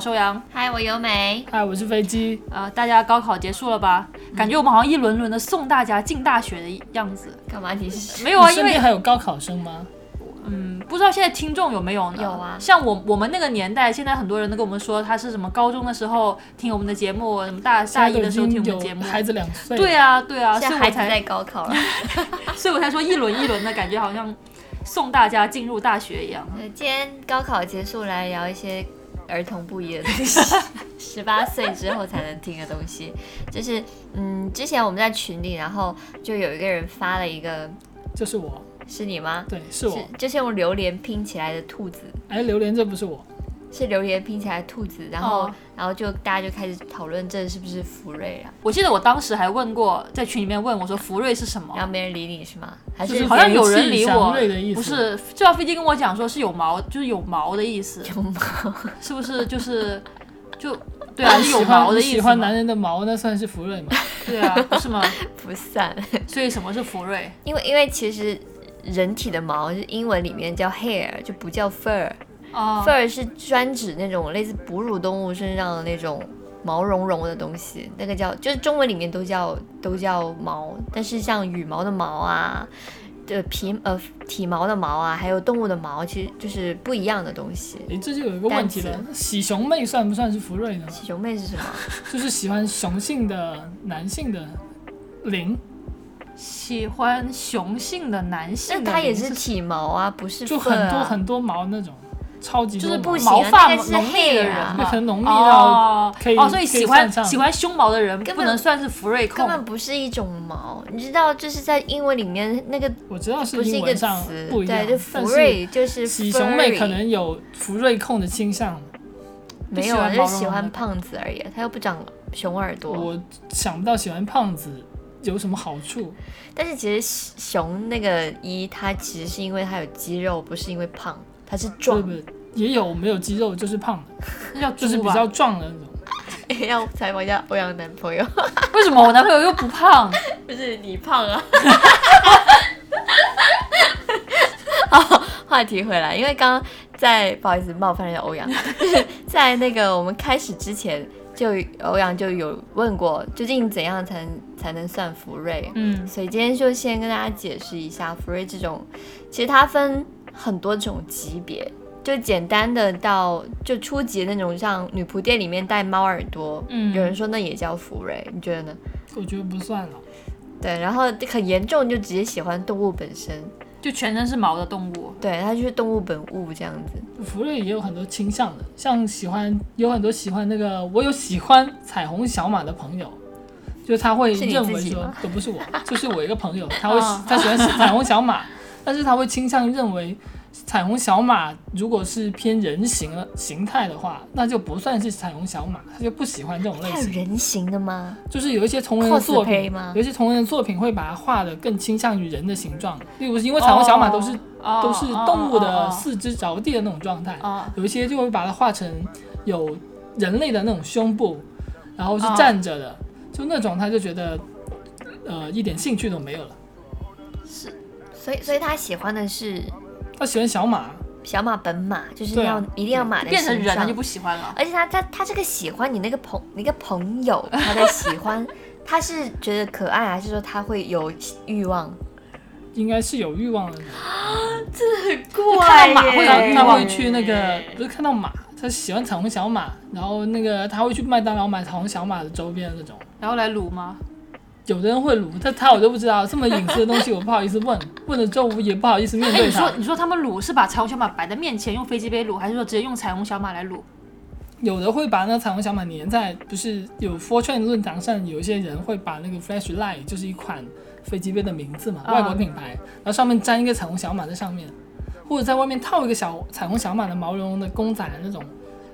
是欧阳。嗨，我优美。嗨，我是飞机。呃，大家高考结束了吧？感觉我们好像一轮轮的送大家进大学的样子。干嘛你是？没有啊，你身边因为还有高考生吗？嗯，不知道现在听众有没有呢？有啊像我我们那个年代，现在很多人都跟我们说，他是什么高中的时候听我们的节目，什么大大一的时候听我们的节目。孩子两岁。对，啊，对啊，现所以我才在孩子在高考了。所以我才说一轮一轮的感觉，好像送大家进入大学一样。呃今天高考结束，来聊一些儿童不宜的东西，十八岁之后才能听的东西。就是，嗯，之前我们在群里，然后就有一个人发了一个，就是我。是你吗？对，是我。就是用榴莲拼起来的兔子，哎，榴莲这不是我。是榴莲拼起来兔子，然后，哦然后就大家就开始讨论这是不是福瑞啊，我记得我当时还问过，在群里面问我说福瑞是什么然？后没人理你是吗？还是是好像有人理祥我瑞的意，思不是，这架飞机跟我讲说是有毛，就是有毛的意思，有毛？是不是？就是就对啊，是有喜欢毛的意思。喜欢男人的毛，那算是福瑞吗？对啊，不是吗？不算，所以什么是福瑞？因为因为其实人体的毛，是英文里面叫 hair，就不叫 fur。哦 fur 是专指那种类似哺乳动物身上的那种毛茸茸的东西，那个叫就是中文里面都叫都叫毛，但是像羽毛的毛啊，的皮呃体毛的毛啊，还有动物的毛，其实就是不一样的东西。诶，这就有一个问题了，喜熊妹算不算是福瑞呢？喜熊妹是什么？就是喜欢雄性的男性的灵，喜欢雄性的男性的那它也是体毛啊，不是就很多很多毛那种，超级就是不行啊毛发浓密的人啊嘛，可能浓密到哦可以哦，所以喜欢喜欢胸毛的人根本不能算是福瑞控根。本不是一种毛，你知道，就是在英文里面那个我知道不是一个英文上词，不一样，对，就福瑞就是喜熊妹可能有福瑞控的倾向。没有就是喜欢胖子而已，他又不长熊耳朵。我想不到喜欢胖子有什么好处。但是其实熊那个一，它其实是因为它有肌肉，不是因为胖，它是对壮不。对？也有没有肌肉就是胖的，那叫就是比较壮的那种。要采访一下欧阳男朋友，为什么我男朋友又不胖？不是你胖啊。好，话题回来，因为刚刚在不好意思冒犯了欧阳，就是在那个我们开始之前，就欧阳就有问过，究竟怎样才能才能算福瑞？嗯，所以今天就先跟大家解释一下福瑞这种，其实它分很多种级别，就简单的到就初级的那种，像女仆店里面戴猫耳朵，嗯有人说那也叫福瑞，你觉得呢？我觉得不算了。对，然后很严重就直接喜欢动物本身，就全身是毛的动物。对，它就是动物本物这样子。福瑞也有很多倾向的，像喜欢有很多喜欢那个，我有喜欢彩虹小马的朋友，就他会认为说自己吗，都不是我，就是我一个朋友，他会哦他喜欢彩虹小马，但是他会倾向于认为彩虹小马如果是偏人形的形态的话，那就不算是彩虹小马，他就不喜欢这种类型。人形的吗？就是有一些同人的作品有一些同人的作品会把它画的更倾向于人的形状，例如因为彩虹小马都是、哦都是动物的哦四肢着地的那种状态，哦有一些就会把它画成有人类的那种胸部，然后是哦站着的，就那种他就觉得呃一点兴趣都没有了。所以，所以他喜欢的是他喜欢小马，小马本马，就是对啊要、一定要马的变成人他就不喜欢了。而且他他他这个喜欢你那个朋那个朋友，他的喜欢，他是觉得可爱，还是说他会有欲望？应该是有欲望的。就看到马会有他他望会去那个不是看到马，他喜欢彩虹小马，然后那个他会去麦当劳买彩虹小马的周边的那种。然后来撸吗？有的人会卤，但他我就不知道，这么隐私的东西我不好意思问，问了之后我也不好意思面哎，对他你说。你说他们卤是把彩虹小马摆在面前用飞机杯卤，还是说直接用彩虹小马来卤？有的会把那个彩虹小马粘在，不是有 Fortune 论坛上有一些人会把那个 Flashlight 就是一款飞机杯的名字嘛，嗯外国品牌，然后上面粘一个彩虹小马在上面，或者在外面套一个小彩虹小马的毛茸茸的公仔的那种，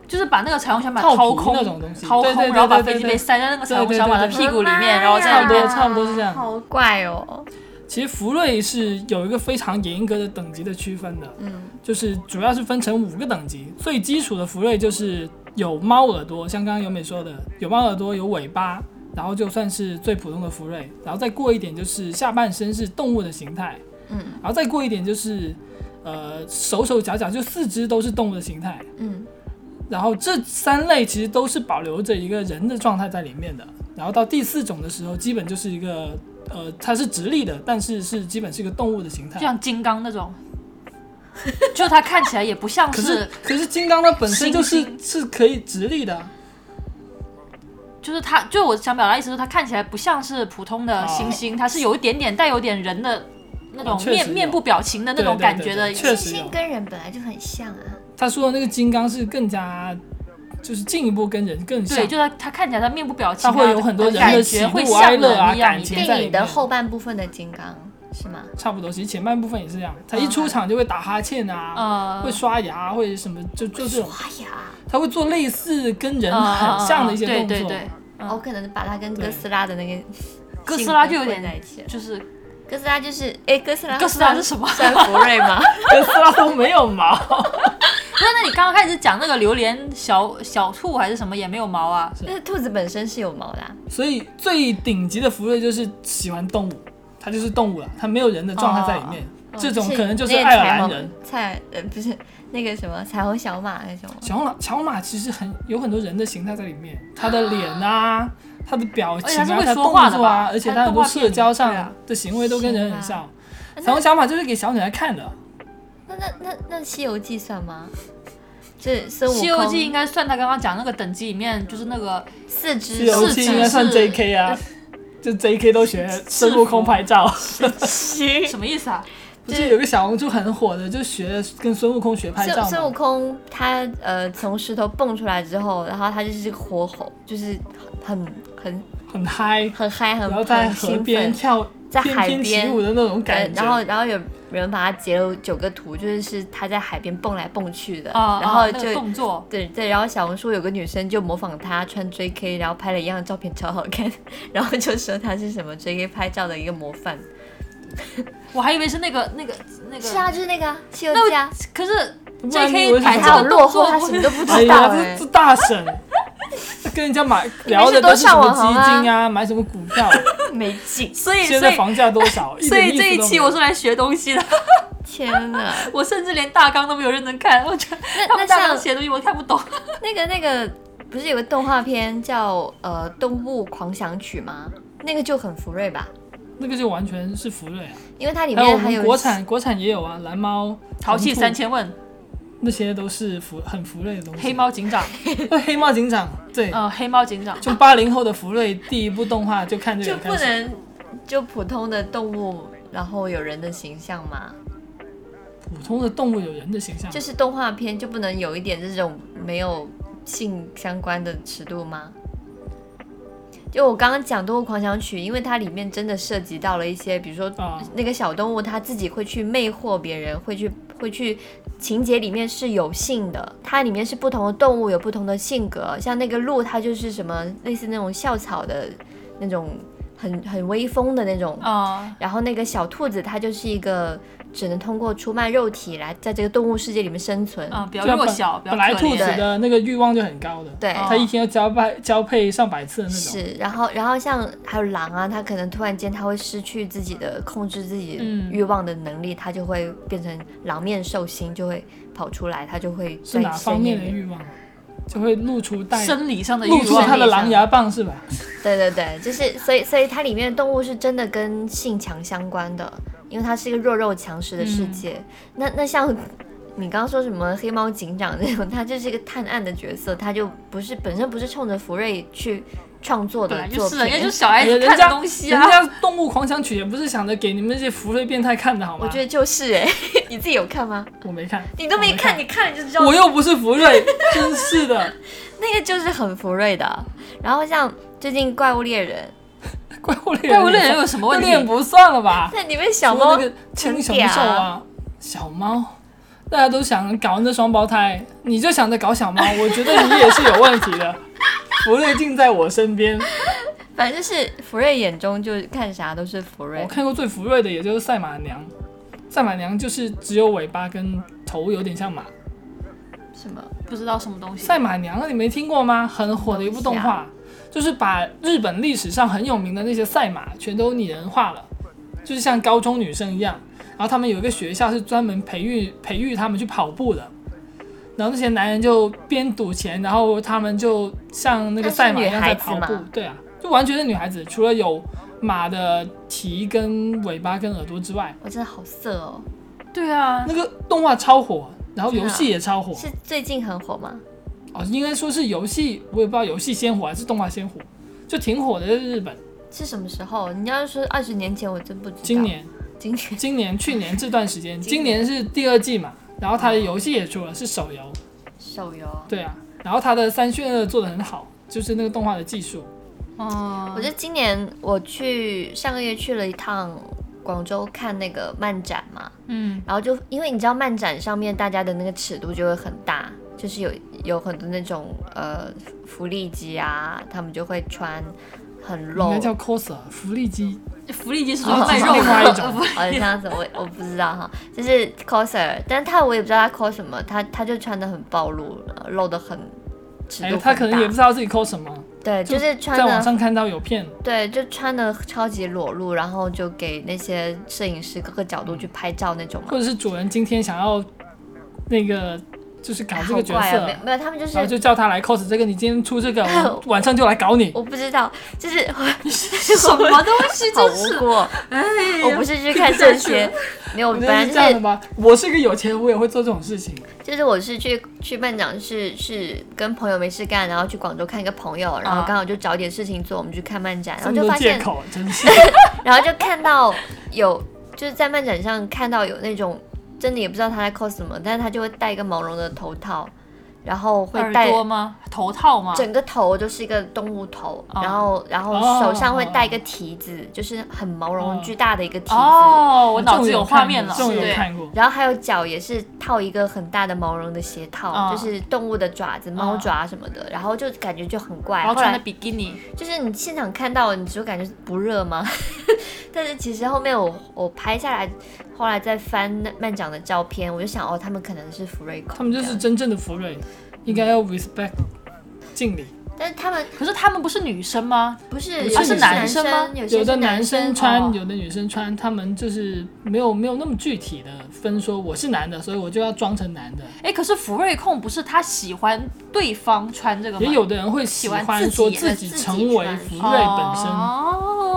就是把那个彩虹小马掏空那种东西掏空，对对对然后把飞机杯塞在那个彩虹小马的屁股里面，然后在里面差不多差不多是这样好怪哦。其实福瑞是有一个非常严格的等级的区分的，嗯，就是主要是分成五个等级。最基础的福瑞就是有猫耳朵，像刚刚由美说的，有猫耳朵，有尾巴，然后就算是最普通的福瑞。然后再过一点就是下半身是动物的形态，嗯，然后再过一点就是呃手手脚脚就四肢都是动物的形态。嗯，然后这三类其实都是保留着一个人的状态在里面的。然后到第四种的时候，基本就是一个呃，它是直立的，但是是基本是一个动物的形态就。像金刚那种，就它看起来也不像可是可是金刚它本身就是猩是可以直立的啊，就是它，就我想表达意思是，它看起来不像是普通的猩猩，它是有一点点带有点人的那种面面部表情的那种感觉的对。确实有猩猩跟人本来就很像啊。他说的那个金刚是更加就是进一步跟人更像对，，就他他看起来他面部表情、啊，它会有很多人感的喜怒哀乐啊感情一点电影的后半部分的金刚是吗？差不多。其实前半部分也是这样，他一出场就会打哈欠啊，呃会刷牙，会什么就就这种，刷牙，他会做类似跟人呃很像的一些动作。对对对，嗯我可能把他跟哥斯拉的那个哥斯拉就有点在一起。就是哥斯拉就是哎，哥斯拉哥斯拉是什么算福瑞吗？哥斯拉都没有毛，那你刚刚开始讲那个榴莲小小兔还是什么也没有毛啊？但是兔子本身是有毛的啊。所以最顶级的福瑞就是喜欢动物，它就是动物了，它没有人的状态在里面。哦这种可能就是爱尔彩虹兰人。彩呃不是那个什么彩虹小马那种吗。小马小马其实很有很多人的形态在里面，它的脸啊，它的表情啊，而且他是会说话的作啊，吧而且他很多社交上的行为都跟人很像。彩虹小马就是给小女孩看的，那那那那《西游记》算吗？这孙《悟空。西游记》应该算他刚刚讲那个等级里面，就是那个四只西游记应该算 J.K. 啊，就 J.K. 都学孙悟空拍照。什么意思啊？不是 有个小红书很火的，就学跟孙悟空学拍照孙孙悟。空他呃从石头蹦出来之后，然后他就是个活猴，就是很很很嗨，很嗨，很然后在河边。跳在海边起舞的那种感，觉。然后然后有人把他截了九个图，就是是他在海边蹦来蹦去的，啊，然后就啊那个动作，对对，然后小红书有个女生就模仿他穿 JK，然后拍了一样的照片，超好看，然后就说他是什么 JK 拍照的一个模范。我还以为是那个那个那个。是啊，就是那个《西游记》啊，可是 J.K. 是摆他好这个动落后，他作什么都不哎知道这这。大神，跟人家买聊的都是什么基金啊，买什么股票，没劲，所以现在房价多少？所以这一期我是来学东西的，天哪！我甚至连大纲都没有认真看，我觉得那那他们大纲写的东西我看不懂。那个那个，不是有个动画片叫呃《动物狂想曲》吗？那个就很福瑞吧，那个就完全是福瑞啊。因为它里面还有国产国产也有啊，蓝猫、淘气三千问，那些都是福很福瑞的东西。黑猫警长，呃 黑猫警长，对，呃，黑猫警长，就八零后的福瑞第一部动画就看这个就。不能就普通的动物，然后有人的形象吗，普通的动物有人的形象，就是动画片就不能有一点这种没有性相关的尺度吗？就我刚刚讲《动物狂想曲》，因为它里面真的涉及到了一些，比如说啊，那个小动物它自己会去魅惑别人，会去会去，情节里面是有性的，它里面是不同的动物有不同的性格，像那个鹿，它就是什么类似那种校草的那种很很威风的那种，啊，然后那个小兔子它就是一个只能通过出卖肉体来在这个动物世界里面生存，啊，比较弱小，比较本来兔子的那个欲望就很高的，对。哦它一天要交配交配上百次的那种。是，然后，然后像还有狼啊，它可能突然间它会失去自己的控制自己嗯欲望的能力，它就会变成狼面兽心，就会跑出来，它就会是在哪方面的欲望？就会露出带生理上的欲露出它的狼牙棒是吧？对对对，就是所以所以它里面的动物是真的跟性强相关的，因为它是一个弱肉强食的世嗯界。那那像你刚刚说什么黑猫警长那种，他就是一个探案的角色，他就不是本身不是冲着福瑞去创作的就是，人家。就是小孩子看东西啊。人家《动物狂想曲》也不是想着给你们这些福瑞变态看的好吗？我觉得就是哎、你自己有看吗？我没看，你都没我看，你看你就知道我又不是福瑞，真是的。那个就是很福瑞的。然后像最近怪物猎人，怪物猎人，怪物猎人有什么问题？不算了吧？那里面小猫那个青熊兽啊，小猫，大家都想搞那双胞胎，你就想着搞小猫，我觉得你也是有问题的。福瑞尽在我身边，反正就是福瑞眼中就看啥都是福瑞我。看过最福瑞的也就是赛马娘，赛马娘就是只有尾巴跟头有点像马。什么？不知道什么东西。赛马娘你没听过吗？很火的一部动画，就是把日本历史上很有名的那些赛马全都拟人化了，就是像高中女生一样。然后他们有一个学校是专门培育培育他们去跑步的，然后那些男人就边赌钱，然后他们就像那个赛马一样在跑步。对啊，就完全是女孩子，除了有马的蹄跟尾巴跟耳朵之外，我真的好色哦！对啊，那个动画超火，然后游戏也超火。是最近很火吗？哦，应该说是游戏，我也不知道游戏先火还是动画先火，就挺火的，在日本。是什么时候？你要是说二十年前，我真不知道。今，年、今年 今年、去年这段时间，今今年是第二季嘛，然后它的游戏也出了，是手游，手游。对啊，然后它的三渲二做的很好，就是那个动画的技术。嗯，我觉得今年我去上个月去了一趟广州看那个漫展嘛，嗯，然后就因为你知道漫展上面大家的那个尺度就会很大，就是有有很多那种呃福利机啊，他们就会穿很露。应露该，叫 coser 福利机，福利机是哦卖肉。另外一种。好像这样子，我我不知道哈，就是 coser，但他我也不知道他 cos 什么，他他就穿的很暴露，呃露的很尺度哎，很他可能也不知道自己 cos 什么，对，就是穿在网上看到有片，对，就穿的超级裸露，然后就给那些摄影师各个角度去拍照那种嘛。或者是主人今天想要那个就是搞这个角色，没有没有，他们就是然后就叫他来 cos 这个，你今天出这个，我 晚上就来搞你。我不知道，就是 什么东西？就是无辜哦。哎我不是去看这些，没有，我觉得本来就是是这样的吗，我是个有钱人，我也会做这种事情。就是我是去去办展是是跟朋友没事干，然后去广州看一个朋友，然后啊刚好就找点事情做，我们去看漫展，然后就发现，口，真是。然后就看到有就是在漫展上看到有那种真的也不知道他在 cos 什么，但是他就会戴一个毛绒的头套，然后会耳戴朵吗？头套吗？整个头就是一个动物头，哦然后然后哦手上会戴一个蹄子，就是很毛茸巨大的一个蹄子。哦，我脑子有画面了，对，看过。然后还有脚也是套一个很大的毛绒的鞋套，嗯就是动物的爪子、猫爪什么的，然后就感觉就很怪。后然后穿的比基尼，就是你现场看到，你就感觉不热吗？但是其实后面我我拍下来，后来再翻那漫展的照片，我就想哦，他们可能是福瑞控，他们就是真正的福瑞，应该要 respect 敬礼。但是他们可是他们不是女生吗？不是，不有些是男生吗有的男生穿，哦有的女生穿，他们就是没有没有那么具体的分说我是男的，所以我就要装成男的。哎，可是福瑞控不是他喜欢对方穿这个吗？也有的人会喜欢说自己成为福瑞本身。哦，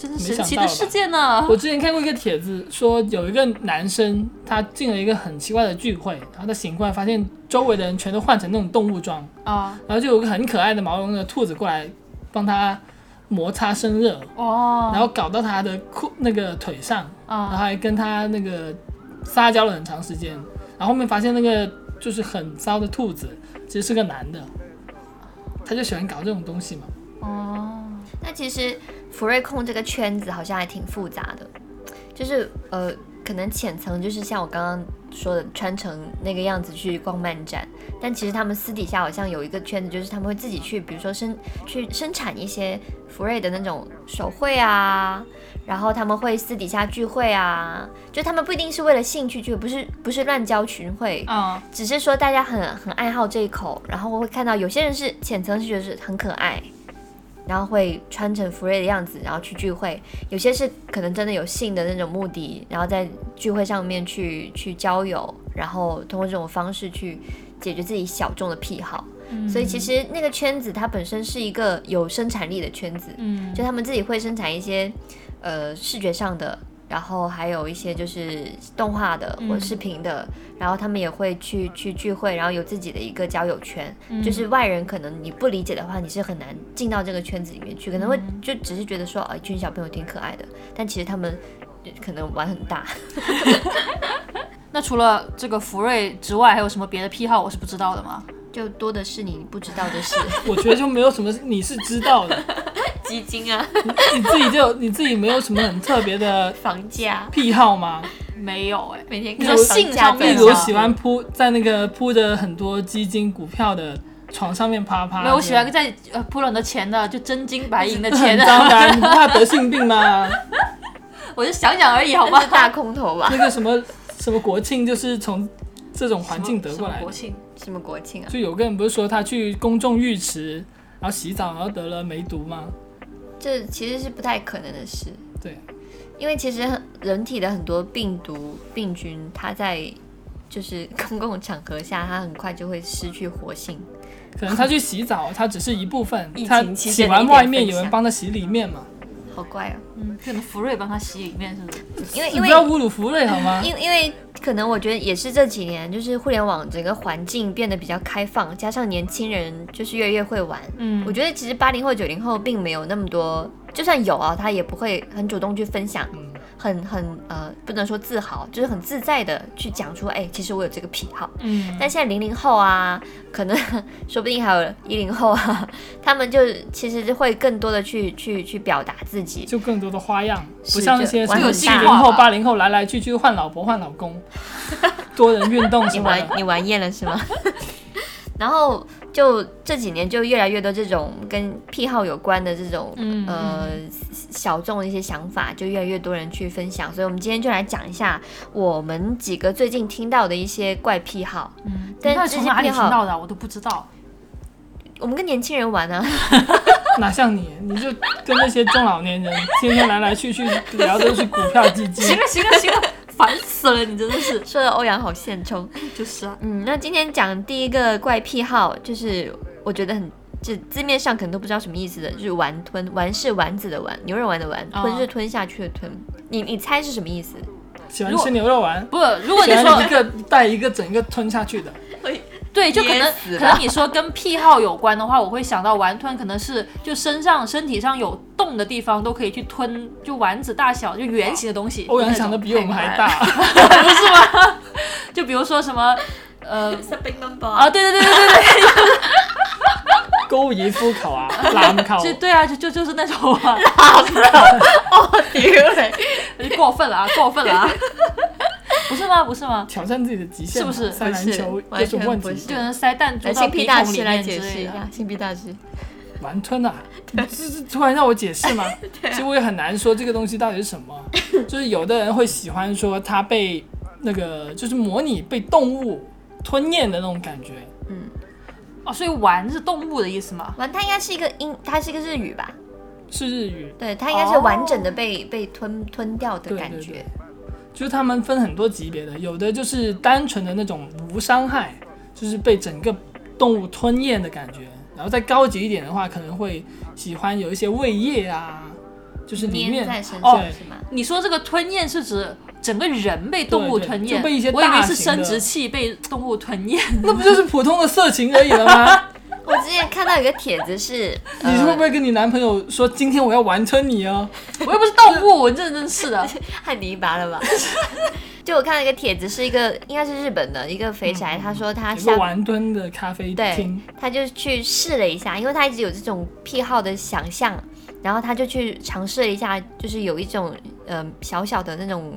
真是神奇的世界呢。我之前看过一个帖子，说有一个男生他进了一个很奇怪的聚会，然后他醒过来发现周围的人全都换成那种动物装，啊，然后就有个很可爱的毛绒的兔子过来帮他摩擦生热，哦，然后搞到他的裤那个腿上，然后啊，还跟他那个撒娇了很长时间，然后后面发现那个就是很骚的兔子其实是个男的，他就喜欢搞这种东西嘛。哦，那其实福瑞控这个圈子好像还挺复杂的，就是呃，可能浅层就是像我刚刚说的，穿成那个样子去逛漫展，但其实他们私底下好像有一个圈子，就是他们会自己去，比如说生去生产一些福瑞的那种手绘啊，然后他们会私底下聚会啊，就他们不一定是为了兴趣聚，不是不是乱交群会，嗯，只是说大家很很爱好这一口，然后我会看到有些人是浅层是觉得是很可爱，然后会穿成福瑞的样子，然后去聚会；有些是可能真的有性的那种目的，然后在聚会上面去去交友，然后通过这种方式去解决自己小众的癖好。所以其实那个圈子它本身是一个有生产力的圈子，嗯，就他们自己会生产一些呃视觉上的，然后还有一些就是动画的或者视频的，然后他们也会去去聚会，然后有自己的一个交友圈，就是外人可能你不理解的话，你是很难进到这个圈子里面去，可能会就只是觉得说，哦，一群小朋友挺可爱的，但其实他们可能玩很大。那除了这个福瑞之外，还有什么别的癖好我是不知道的吗？就多的是你不知道的事，我觉得就没有什么你是知道的，基金啊，你自己就你自己没有什么很特别的房价，癖好吗？没有哎、每天你说性上面例比较如喜欢铺在那个铺着很多基金股票的床上面啪啪。没有，我喜欢在呃铺了很多钱的，就真金白银的钱很的，脏的啊，你不怕得性病吗？我就想想而已，好吗大空头吧？那个什么什么国庆就是从这种环境得过来的国。庆，什么国庆啊？就有个人不是说他去公众浴池，然后洗澡，然后得了梅毒吗？这其实是不太可能的事。对，因为其实人体的很多病毒病菌，它在就是公共场合下，它很快就会失去活性。可能他去洗澡，他只是一部分，他洗完外面有人帮他洗里面嘛。好怪哦，嗯，可能福瑞帮他洗里面是不是？因为因为不要侮辱福瑞好吗？因因为可能我觉得也是这几年，就是互联网整个环境变得比较开放，加上年轻人就是越来越会玩。嗯我觉得其实八零后、九零后并没有那么多，就算有啊，他也不会很主动去分享，嗯很很呃，不能说自豪，就是很自在的去讲出，哎、其实我有这个癖好。嗯，但现在零零后啊，可能说不定还有一零后啊，他们就其实会更多的去去去表达自己。就更多的花样，不像那些什么七零后、八零后来来去去换老婆换老公，多人运动什你么的。玩你玩厌了是吗？然后就这几年就越来越多这种跟癖好有关的这种、嗯呃小众的一些想法，就越来越多人去分享。所以我们今天就来讲一下我们几个最近听到的一些怪癖好。嗯，但你到底从哪里这些癖好听到的啊？我都不知道。我们跟年轻人玩啊，哪像你，你就跟那些中老年人天天来来去去聊都是股票基金行。了行了行了，烦死了，你真的是。说的欧阳好现充。就是啊，嗯，那今天讲第一个怪癖好，就是我觉得很，就字面上可能都不知道什么意思的，就是丸吞。丸是丸子的丸，牛肉丸的丸，吞哦是吞下去的吞。你你猜是什么意思？喜欢吃牛肉丸，不，如果你说一个带一个整个吞下去的。对，就可能可能你说跟癖好有关的话，我会想到玩吞，可能是就身上身体上有洞的地方都可以去吞，就丸子大小就圆形的东西。欧阳想的比我们还大，不是吗？就比如说什么呃是冰棍包啊，对对对对对对。高爾夫球啊，籃球。对，就对啊，就就就是那种啊，哦，丢嘞！就过分了啊，过分了啊，不是吗？不是吗？挑战自己的极限，是不是塞篮球不是有什么问题？就能塞弹珠来，到新 P 鼻大师来孔里面之类的。解释一下，新 P 大师。玩吞啊，你这这突然让我解释吗？其实我也很难说这个东西到底是什么。就是有的人会喜欢说它被那个，就是模拟被动物吞咽的那种感觉。嗯哦，所以玩是动物的意思吗？玩，它应该是一个英，它是一个日语吧？是日语，对，它应该是完整的被、被吞吞掉的对对感觉。就是他们分很多级别的，有的就是单纯的那种无伤害，就是被整个动物吞咽的感觉。然后再高级一点的话，可能会喜欢有一些胃液啊，就是里面哦是？你说这个吞咽是指整个人被动物吞咽，就被一些我以为是生殖器被动物吞咽。那不就是普通的色情而已了吗？我之前看到有个帖子是，你会不呃、会跟你男朋友说今天我要完成你啊？我又不是动物，我认真是的。太泥巴了吧？就我看了一个帖子，是一个应该是日本的一个肥宅，他说他下有个完吞的咖啡对厅，，他就去试了一下，因为他一直有这种癖好的想象，然后他就去尝试了一下，就是有一种呃小小的那种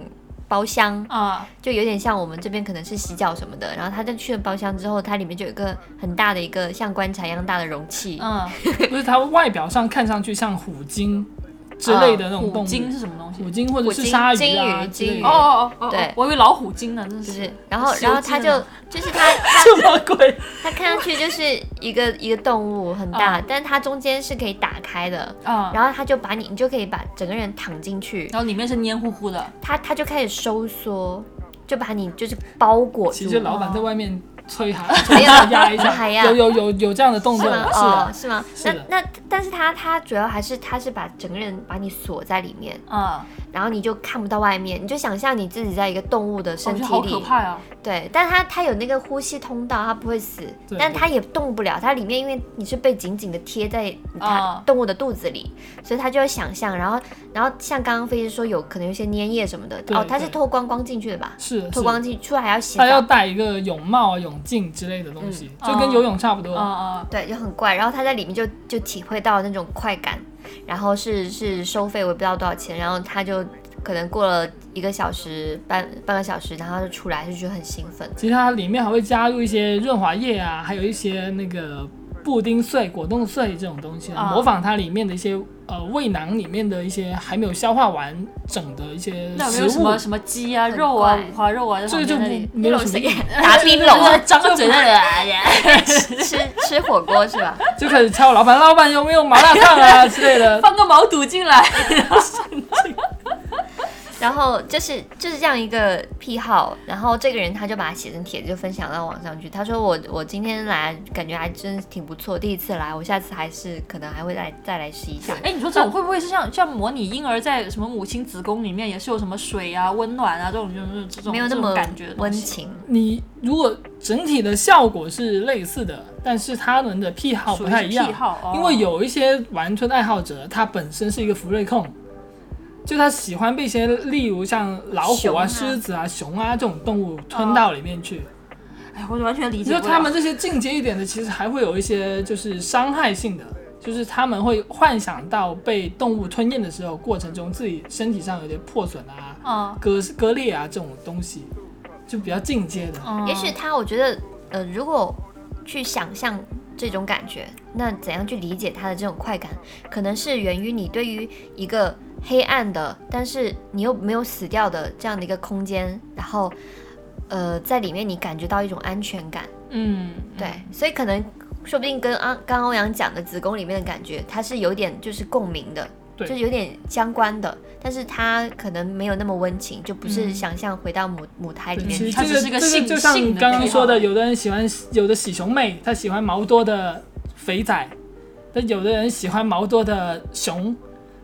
包厢，啊，就有点像我们这边可能是洗脚什么的，然后他就去了包厢之后，它里面就有一个很大的一个像棺材一样大的容器，嗯，不是它外表上看上去像虎鲸之类的那种动物，虎鲸是什么东西？虎鲸或者是鲨鱼鲸鱼之类的哦哦哦哦，对我以为老虎鲸呢，真就是是。，然后然后它就 就是他 他什么鬼？它看上去就是一个一个动物很大，嗯但是它中间是可以打开的，啊，然后它就把你，你就可以把整个人躺进去，然后里面是黏糊糊的，它它就开始收缩，就把你就是包裹住。其实老板在外面催哈，没有压一下，还要有有有有这样的动作，是吗？是哦，是吗？是那那但是他他主要还是他是把整个人把你锁在里面，嗯，然后你就看不到外面，你就想象你自己在一个动物的身体觉得好可里，怕啊。对，但他他有那个呼吸通道，他不会死，但他也动不了。它里面因为你是被紧紧的贴在它啊动物的肚子里，所以他就会想象，然后然后像刚刚飞机说有可能有些粘液什么的，哦，他是对脱光光进去的吧？是是。脱光进出来还要洗他要，戴一个泳帽啊、泳镜之类的东西，嗯就跟游泳差不多。啊，对，就很怪。然后他在里面就就体会到那种快感，然后是是收费，我也不知道多少钱，然后他就可能过了一个小时、半半个小时，然后他就出来，就觉得很兴奋。其实它里面还会加入一些润滑液啊，还有一些那个布丁碎、果冻碎这种东西模仿它里面的一些呃胃囊里面的一些还没有消化完整的一些那有没食物有什么。什么鸡啊、肉啊、五花肉啊，这个就没有什么，打冰就是龙张着嘴在那里。吃吃火锅是吧？就开始敲老板，老板有没有麻辣烫啊之类的。放个毛肚进来，然后就是就是这样一个癖好，然后这个人他就把它写成帖子，就分享到网上去。他说我我今天来感觉还真挺不错，第一次来，我下次还是可能还会来再来试一下。哎，你说这种会不会是像像模拟婴儿在什么母亲子宫里面也是有什么水啊、温暖啊这种就是这种这种没有那么感觉温情，你如果整体的效果是类似的，但是他们的癖好不太一样癖，好，哦因为有一些玩春爱好者，他本身是一个福瑞控，就他喜欢被一些例如像老虎啊、啊狮子啊、熊啊这种动物吞到里面去。哎，我完全理解不了。说他们这些进阶一点的，其实还会有一些就是伤害性的，就是他们会幻想到被动物吞咽的时候，过程中自己身体上有点破损啊、嗯割割裂啊这种东西，就比较进阶的。嗯，也许他我觉得呃，如果去想象这种感觉，那怎样去理解他的这种快感，可能是源于你对于一个黑暗的，但是你又没有死掉的这样的一个空间，然后呃，在里面你感觉到一种安全感。嗯，对，所以可能说不定跟啊刚刚欧阳讲的子宫里面的感觉，它是有点就是共鸣的，对就是有点相关的，但是它可能没有那么温情，就不是嗯想象回到母母胎里面。其实这它只是个性这就像性刚刚说的，有的人喜欢有的喜熊妹，她喜欢毛多的肥仔，但有的人喜欢毛多的熊。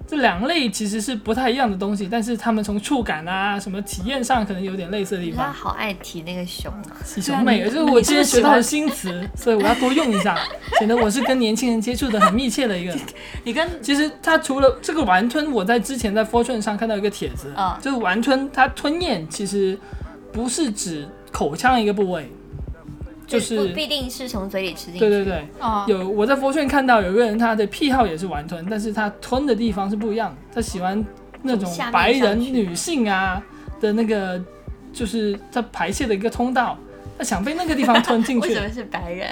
这两类其实是不太一样的东西，但是他们从触感啊、什么体验上可能有点类似的地方。他好爱提那个熊，喜熊妹，对啊你这是我你今天学到的是喜欢新词，所以我要多用一下，显得我是跟年轻人接触的很密切的一个。你跟其实它除了这个丸吞，我在之前在 Fortune 上看到一个帖子，啊就是丸吞它吞咽其实不是指口腔一个部位，就是不必定是从嘴里吃进去。对对对，哦，有我在 Fortune 看到有个人他的癖好也是玩吞，但是他吞的地方是不一样，他喜欢那种白人女性啊的那个，就是他排泄的一个通道，他想被那个地方吞进去 为什。么是白人？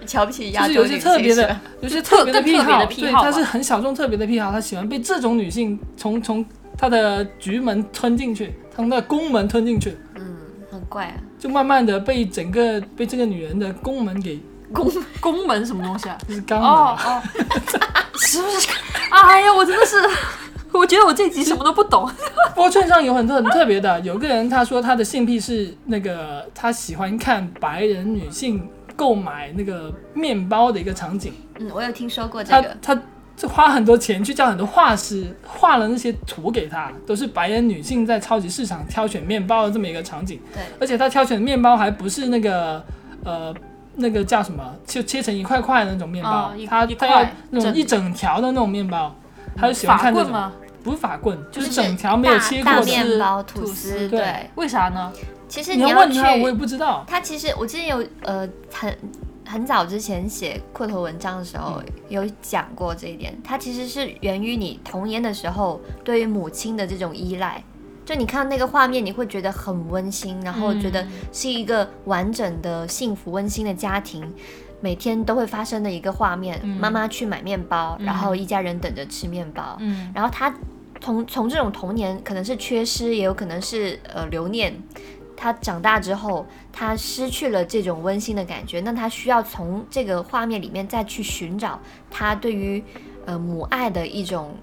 你 瞧不起就是有些亚洲女特别的性是？，有些特别的癖更特别好，对，的癖好对他是很小众特别的癖好，他喜欢被这种女性从从他的局门吞进去，从他的宫门吞进去，嗯，很怪啊。就慢慢的被整个被这个女人的宫门给宫宫门什么东西啊？就是肛门哦啊。哦，是不是？哎呀，我真的是，我觉得我这集什么都不懂。波券上有很多很特别的，有个人他说他的性癖是那个他喜欢看白人女性购买那个面包的一个场景，嗯，我有听说过这他个。他就花很多钱去叫很多画师画了那些图给他，都是白人女性在超级市场挑选面包的这么一个场景，对，而且他挑选的面包还不是那个呃。那个叫什么？就切成一块块的那种面包，他他要那种一整条的那种面包，他就喜欢看这种，法棍吗？不是法棍，就是整条没有切过的。面包、吐吐司司，对对。为啥呢？其实你要要，问他，我也不知道。他其实我之前有呃很很早之前写扩头文章的时候、有讲过这一点，它其实是源于你童年的时候对于母亲的这种依赖。就你看那个画面，你会觉得很温馨，然后觉得是一个完整的、幸福、温馨的家庭，每天都会发生的一个画面。妈妈去买面包，然后一家人等着吃面包。嗯然后他从从这种童年可能是缺失，也有可能是呃留念。他长大之后，他失去了这种温馨的感觉，那他需要从这个画面里面再去寻找他对于呃母爱的一种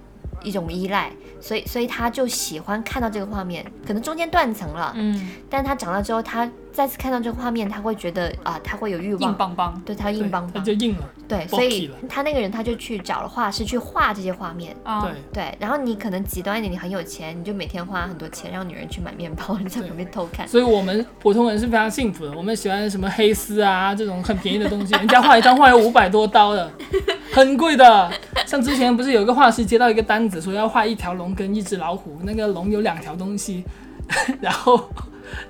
一种依赖，所以所以他就喜欢看到这个画面，可能中间断层了，嗯，但他长大之后，他再次看到这个画面，他会觉得啊、他会有欲望硬，邦邦。对他硬邦邦他就，硬了。对，所以他那个人他就去找了画师去画这些画面，啊，对，对，然后你可能极端一点，你很有钱，你就每天花很多钱让女人去买面包，你在旁边偷看。所以我们普通人是非常幸福的。我们喜欢什么黑丝啊这种很便宜的东西，人家画一张画有五百多刀的，很贵的。像之前不是有个画师接到一个单子，说要画一条龙跟一只老虎，那个龙有两条东西，然后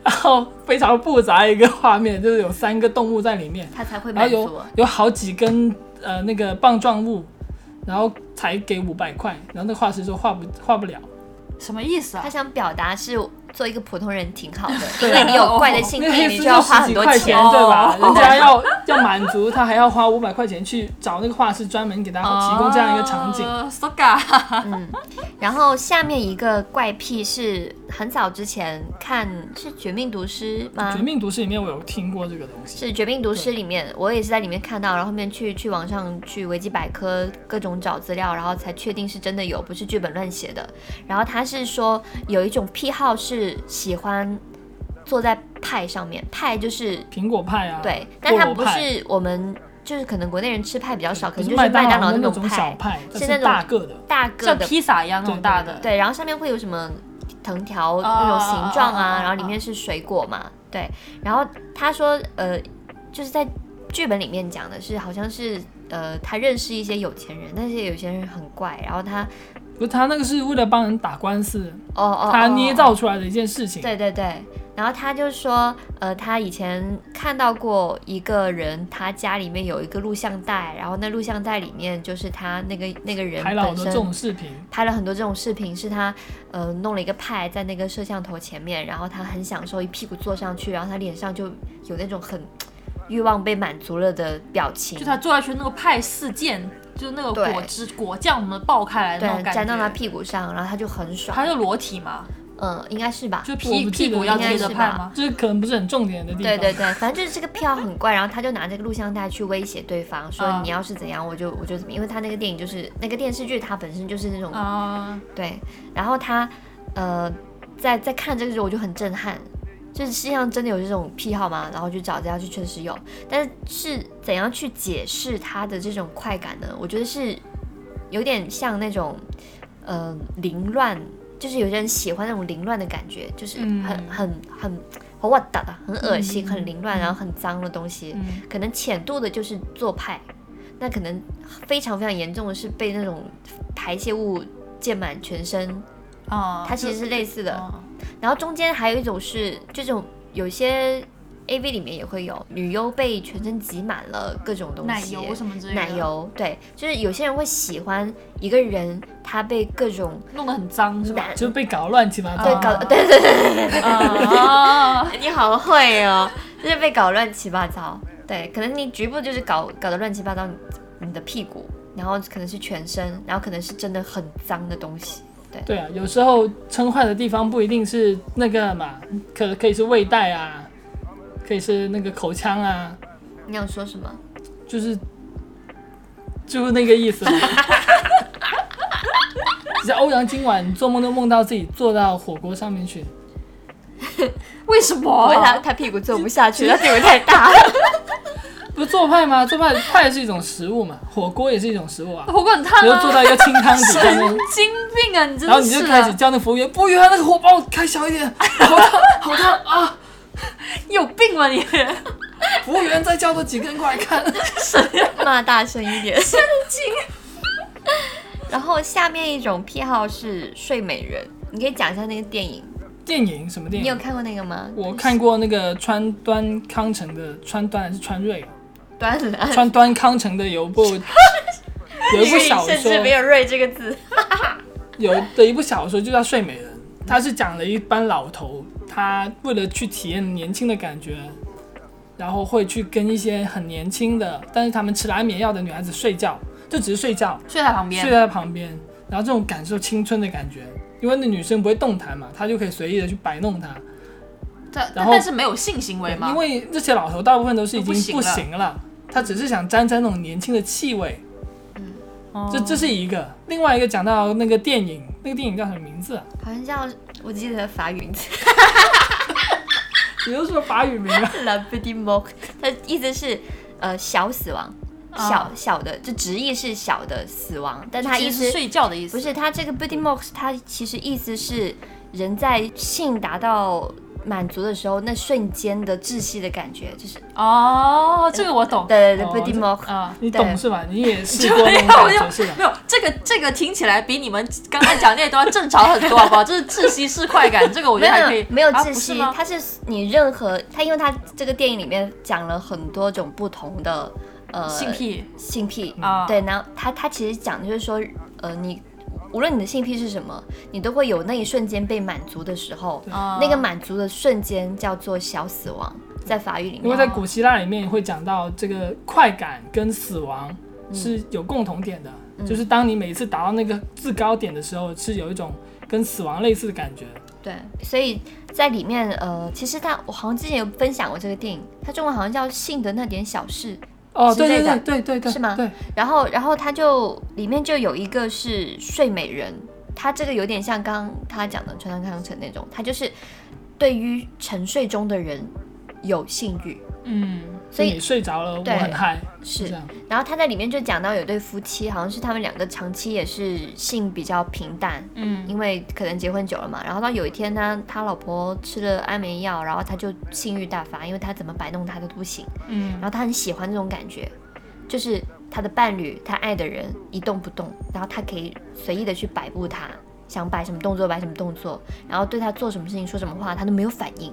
然后非常复杂一个画面，就是有三个动物在里面。他才会然后有。有好几根呃那个棒状物，然后才给五百块，然后那画师说画不画不了，什么意思啊他？想表达是做一个普通人挺好的，因对为你有怪的性那个癖，你就要花很多钱钱，。对吧？哦人家要要满足他，还要花五百块钱去找那个画师专门给他提供这样一个场景。嗯然后下面一个怪癖是很早之前看是《绝命毒师》吗？绝命毒师里面我有听过这个东西，是《绝命毒师》里面，我也是在里面看到，然后后面去去网上去维基百科各种找资料，然后才确定是真的有，不是剧本乱写的。然后他是说有一种癖好是喜欢坐在派上面，派就是苹果派啊，对，但它不是我们就是可能国内人吃派比较少，可能就是麦当劳那种派，是是那种大个的。大个的像披萨一样那种大的。对，然后上面会有什么藤条哦那种形状啊，哦然后里面是水果嘛，对。然后他说，呃，就是在剧本里面讲的是，好像是呃，他认识一些有钱人，但是有钱人很怪，然后他不他那个是为了帮人打官司，哦哦，他哦捏造出来的一件事情。对对对，然后他就说，呃，他以前看到过一个人，他家里面有一个录像带，然后那录像带里面就是他那个那个人拍了很多这种视频，拍了很多这种视频，是他呃弄了一个派在那个摄像头前面，然后他很享受，一屁股坐上去，然后他脸上就有那种很欲望被满足了的表情，就他坐下去那个派四溅，就是那个果汁果酱什么爆开来的那种对感觉。粘到他屁股上，然后他就很爽，他就裸体嘛，嗯，应该是吧？就屁屁股要贴着派吗？就是可能不是很重点的地方。对对对，反正就是这个票很怪，然后他就拿这个录像带去威胁对方，说啊你要是怎样，我就我就怎么，因为他那个电影就是那个电视剧，它本身就是那种啊，对，然后他呃在在看这个时候我就很震撼，就是世界上真的有这种癖好吗？然后去找资料，去确实有，但是是怎样去解释他的这种快感呢？我觉得是有点像那种呃凌乱，就是有些人喜欢那种凌乱的感觉，就是很、嗯很很很哇哒的，很恶心、很凌乱，然后很脏的东西。嗯可能浅度的就是做派，那可能非常非常严重的是被那种排泄物溅满全身，哦，它其实是类似的。哦然后中间还有一种是这种有些 A V 里面也会有女优被全身挤满了各种东西，奶油什么之类的，奶油，对，就是有些人会喜欢一个人他被各种弄得很脏是吧？男就被搞乱七八糟。对搞对对对对啊，对，你好会哦，就是被搞乱七八糟。对，可能你局部就是搞搞得乱七八糟，你你的屁股，然后可能是全身，然后可能是真的很脏的东西。对啊，有时候撑坏的地方不一定是那个嘛，可可以是胃袋啊，可以是那个口腔啊，你要说什么？就是就是那个意思嘛。像 欧阳今晚做梦都梦到自己坐到火锅上面去，为什么因么为他他屁股坐不下去，他屁股太大了。不是做派吗？做派派是一种食物嘛，火锅也是一种食物啊。火锅很烫你就坐啊？到一个清汤底下面，神经病啊！你真然后你就开始啊叫那服务员，服务员那个火帮我开小一点，好烫好烫啊！你 有病吧你？服务员再叫多几个人过来看。骂大声一点，神经。然后下面一种癖好是睡美人，你可以讲一下那个电影，电影什么电影？你有看过那个吗？我看过那个川端康成的，川端还是川瑞啊？端了，川端康成的有一部有一部小甚至没，有“瑞”这个字。有的一部小说就叫《睡美人》，它是讲了一班老头，他为了去体验年轻的感觉，然后会去跟一些很年轻的，但是他们吃了安眠药的女孩子睡觉，就只是睡觉，睡在旁边睡，在旁边，然后这种感受青春的感觉，因为那女生不会动弹嘛，他就可以随意的去摆弄她。但然后但是没有性行为吗？因为这些老头大部分都是已经不行了，他只是想沾沾那种年轻的气味。嗯这这是一个，另外一个讲到那个电影，那个电影叫什么名字啊？好像叫我记得法语名字。你都说法语名啊？La Petite Mort，它意思是呃小死亡，啊。小小的，就直译是小的死亡，但它意思是睡觉的意思，不是，它这个 Petite Mort，它其实意思是人在性达到满足的时候，那瞬间的窒息的感觉，就是哦，这个我懂。对对对哦 Petite 这 Mort，啊，你懂是吧？你也试过那种感觉是吧？没有这个这个听起来比你们刚刚讲那都要正常很多，好不好？这是窒息式快感，这个我觉得还可以。没有啊窒息，它是你任何它，因为它这个电影里面讲了很多种不同的呃性癖性癖啊对，然后它它其实讲就是说，呃，你无论你的性癖是什么，你都会有那一瞬间被满足的时候，啊那个满足的瞬间叫做小死亡，在法语里面。因为在古希腊里面会讲到这个快感跟死亡是有共同点的，就是当你每一次达到那个制高点的时候，是有一种跟死亡类似的感觉。对，所以在里面，呃，其实他我好像之前有分享过这个电影，它中文好像叫《性的那点小事》，哦，对对对对对对，是吗？对，然后，然后他就里面就有一个是睡美人，他这个有点像刚刚他讲的川端康成那种，他就是对于沉睡中的人有性欲，嗯，所以你睡着了，我很嗨，是这样。然后他在里面就讲到有对夫妻，好像是他们两个长期也是性比较平淡，嗯因为可能结婚久了嘛。然后到有一天呢，他老婆吃了安眠药，然后他就性欲大发，因为他怎么摆弄他都不行。嗯然后他很喜欢这种感觉，就是他的伴侣，他爱的人一动不动，然后他可以随意的去摆布他，想摆什么动作摆什么动作，然后对他做什么事情说什么话，他都没有反应。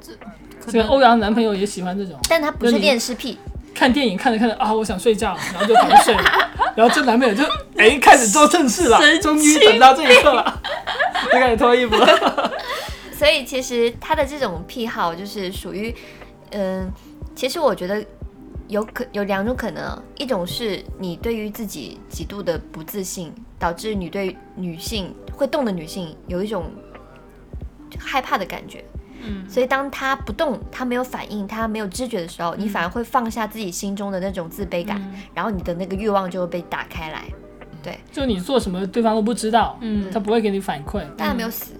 可能这个欧阳男朋友也喜欢这种，但他不是恋尸癖，看电影看着看着啊，我想睡觉，然后就跑去睡了，然后这男朋友就哎开始做正事了，终于等到这一刻了，就开始脱衣服了。所以其实他的这种癖好就是属于，嗯，其实我觉得有可有两种可能啊，一种是你对于自己极度的不自信，导致你对女性会动的女性有一种害怕的感觉。嗯所以当他不动，他没有反应，他没有知觉的时候，你反而会放下自己心中的那种自卑感，嗯然后你的那个欲望就会被打开来。对就你做什么对方都不知道，嗯他不会给你反馈。但他没有死。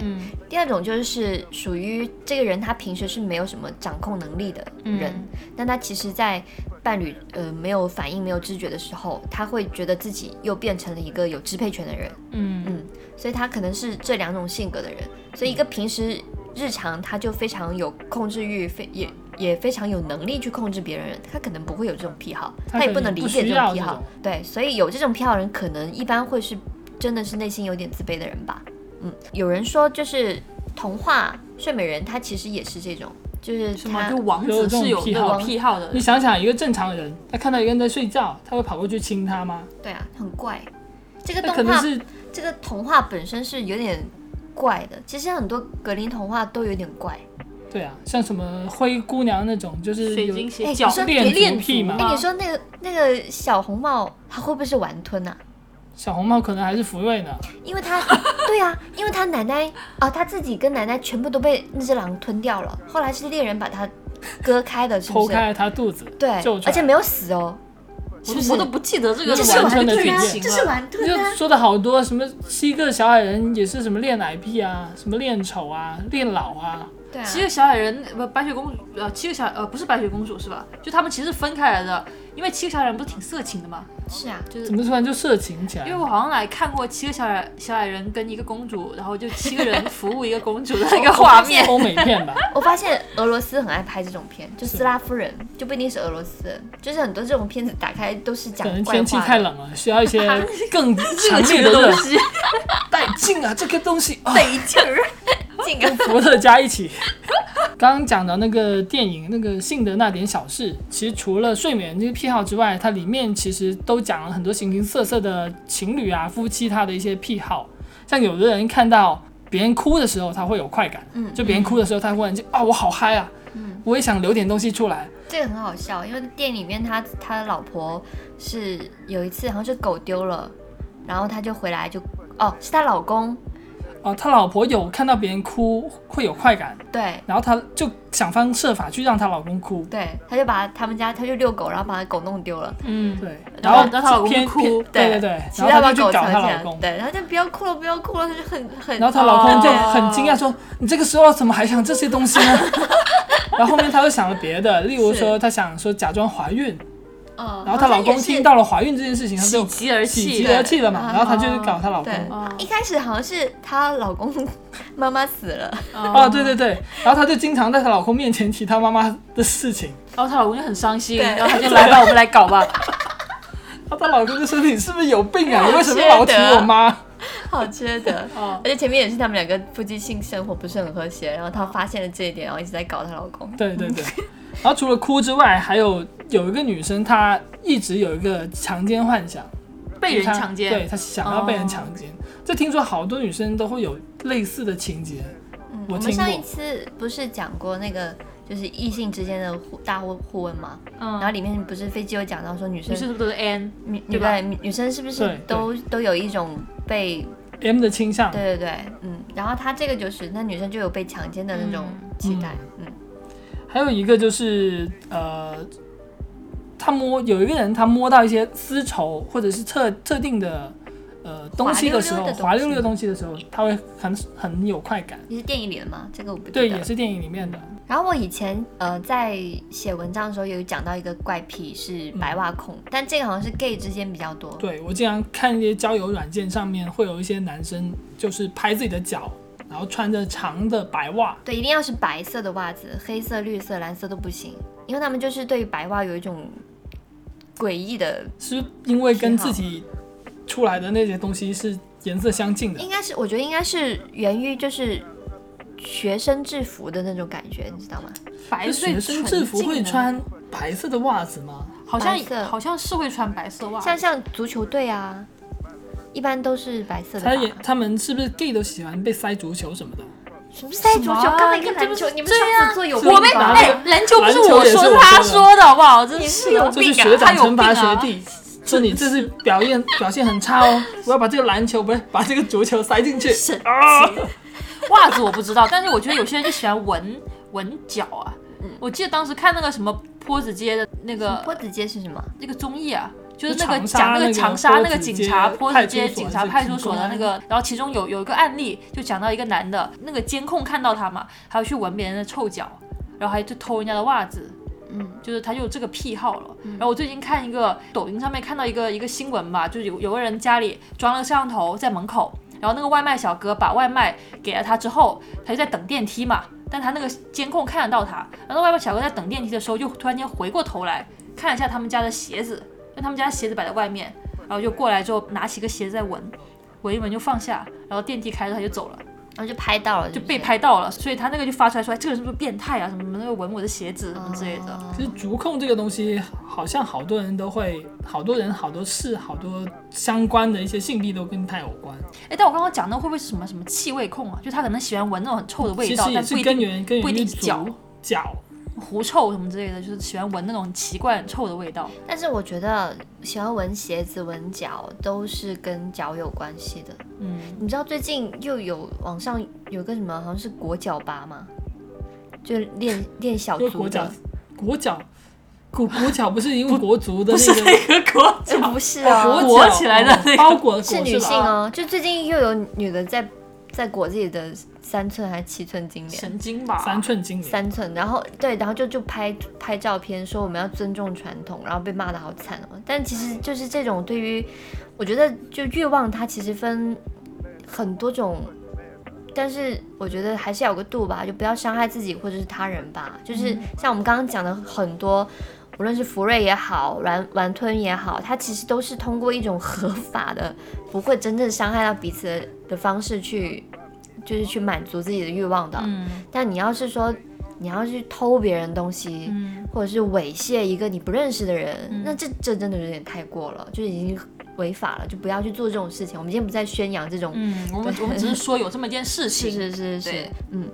嗯第二种就是属于这个人，他平时是没有什么掌控能力的人，嗯但他其实，在伴侣呃没有反应、没有知觉的时候，他会觉得自己又变成了一个有支配权的人，嗯嗯，所以他可能是这两种性格的人。所以一个平时日常他就非常有控制欲，非也也非常有能力去控制别人人，他可能不会有这种癖好，他他也不不能理解这种癖好。对，所以有这种癖好的人，可能一般会是真的是内心有点自卑的人吧。嗯，有人说就是童话睡美人，他其实也是这种，就是什么就王子是有那种癖好的你，想想，一个正常人，他看到一个人在睡觉，他会跑过去亲他吗？对啊，很怪。这个动画，是这个童话本身是有点怪的。其实很多格林童话都有点怪。对啊，像什么灰姑娘那种，就是水有晶鞋脚哎你说恋恋癖嘛哎，你说那个那个小红帽，她会不会是玩吞啊？小红帽可能还是福瑞呢。因为他，对啊，因为他奶奶啊，他自己跟奶奶全部都被那只狼吞掉了。后来是猎人把她割开的，是不是？剖开了他肚子，对而且没有死哦。我都我都不记得这个这是完完全的剧情！就说的好多，什么七个小矮人也是什么恋奶癖啊，什么恋丑啊，恋老啊，对啊，七个小矮人不白雪公主呃七个小呃不是白雪公主是吧？就他们其实是分开来的，因为七个小矮人不是挺色情的吗，是啊，就是怎么突然就色情起来因为？我好像来看过七个小矮小矮人跟一个公主，然后就七个人服务一个公主的那个画面。欧美片吧，我发现俄罗斯很爱拍这种片，就斯拉夫人，就不一定是俄罗斯人，就是很多这种片子打开都是讲可能天气。太冷了，需要一些 更 强热情烈的东西，带劲啊！这个东西啊，得劲儿，劲啊！伏特加一起。刚刚讲的那个电影，那个《性的那点小事》，其实除了睡眠这个癖好之外，它里面其实都讲了很多形形色色的情侣啊、夫妻他的一些癖好。像有的人看到别人哭的时候，他会有快感，嗯就别人哭的时候，他忽然就啊，我好嗨啊，嗯我也想留点东西出来。这个很好笑，因为店里面他他的老婆是有一次好像是狗丢了，然后他就回来就哦是她老公哦，他老婆有看到别人哭会有快感，对。然后他就想方设法去让她老公哭，对，他就把他们家他就遛狗，然后把他狗弄丢了，嗯，对，然后后让她老公偏哭对对对，其他把然后他就去搞狗藏起来她老公，对，然后就不要哭了不要哭了，他就很很然后她老公就哦很惊讶说：“你这个时候怎么还想这些东西呢？” 然后后面他又想了别的，例如说他想说假装怀孕，嗯，然后她老公听到。了怀孕这件事情，她就喜极而喜泣极。而泣了嘛，然后她就去搞她老公。哦，一开始好像是她老公妈妈死了，哦，对对对，然后她就经常在她老公面前提她妈妈的事情，然后她老公就很伤心，然后她就来吧，我们来搞吧。她老公就说：“你是不是有病啊？你为什么老提我妈 好缺德。哦，而且前面也是他们两个夫妻性生活不是很和谐，然后她发现了这一点，然后一直在搞她老公？”。对对对。然后除了哭之外，还有有一个女生，她一直有一个强奸幻想，被人强奸对她想要被人哦强奸。这听说好多女生都会有类似的情节，我们上一。次不是讲过那个就是异性之间的互大互互问吗？然后嗯，里面不是飞机有讲到说女生女生是不是都是 N？女对吧女对女女生是不是都都有一种被 M 的倾向，对对对嗯，然后她这个就是那女生就有被强奸的那种期待，嗯还有一个就是呃，他摸有一个人他摸到一些丝绸或者是特特定的呃东西的时候，滑溜溜的东西的时候，他会很很有快感。你是电影里的吗？这个我不记对，也是电影里面的。然后我以前呃在写文章的时候有讲到一个怪癖是白袜控，但这个好像是 gay 之间比较多。对我经常看一些交友软件上面会有一些男生就是拍自己的脚，然后穿着长的白袜，对，一定要是白色的袜子，黑色、绿色、蓝色都不行，因为他们就是对白袜有一种诡异的，是因为跟自己出来的那些东西是颜色相近的。应该是我觉得应该是源于就是学生制服的那种感觉，你知道吗？白学生制服，会穿白色的袜子吗？好像好像是会穿白色袜子，像像足球队啊，一般都是白色的他也？他们是不是 gay 都喜欢被塞足球什么的？什么塞足球？刚才一个篮球，你们是对啊双子座有我们吧？哎，篮球不是我说，我他说的，好不好？真你是是有就是病啊学长他有惩罚病啊学弟，说你这次表现表现很差哦，我要把这个篮球不是把这个足球塞进去。神啊！袜子我不知道，但是我觉得有些人就喜欢闻闻脚啊。我记得当时看那个什么坡子街的那个坡子街是什么？那个综艺啊，就是那个讲那个长沙那个警察坡子街警察派出所的那个，然后其中有有一个案例，就讲到一个男的，那个监控看到他嘛，还要去闻别人的臭脚，然后还去偷人家的袜子。嗯，就是他就有这个癖好了。然后我最近看一个抖音上面看到一个一个新闻吧，就有有个人家里装了个摄像头在门口，然后那个外卖小哥把外卖给了他之后，他就在等电梯嘛，但他那个监控看得到他，然后外卖小哥在等电梯的时候就突然间回过头来看了一下他们家的鞋子，因为他们家鞋子摆在外面，然后就过来之后拿起个鞋子在闻，闻一闻就放下，然后电梯开着他就走了。然后就拍到了，就是被。拍到了，所以他那个就发出来说，哎这个人是不是变态啊？什么什么那个闻我的鞋子什么之类的。哦其实足控这个东西，好像好多人都会，好多人、好多事、好多相关的一些性癖都跟它有关。哎，但我刚刚讲的会不会是什么什么气味控啊？就他可能喜欢闻那种很臭的味道，其实也是但不一定根源根不一定是脚足脚。狐臭什么之类的，就是喜欢闻那种奇怪很臭的味道。但是我觉得喜欢闻鞋子、闻脚都是跟脚有关系的。嗯，你知道最近又有网上有个什么，好像是裹脚吧吗？就练 练小足的，，裹脚，裹裹脚不是因为国足的那个一个国呃 不是啊哦，裹起来的那个包裹是女性哦。就最近又有女的在在裹自己的三寸还是七寸金莲，神经吧？三寸金莲。三寸，然后对，然后就就拍拍照片说我们要尊重传统，然后被骂的好惨哦。但其实就是这种对于，我觉得就欲望它其实分很多种，但是我觉得还是要有个度吧，就不要伤害自己或者是他人吧。就是像我们刚刚讲的很多。无论是福瑞也好，玩玩吞也好，它其实都是通过一种合法的，不会真正伤害到彼此的的方式去，就是去满足自己的欲望的。嗯但你要是说你要去偷别人东西，嗯，或者是猥亵一个你不认识的人，那这这真的有点太过了，就已经违法了，就不要去做这种事情。我们今天不在宣扬这种，嗯，我们我们只是说有这么一件事情。是是是是，嗯。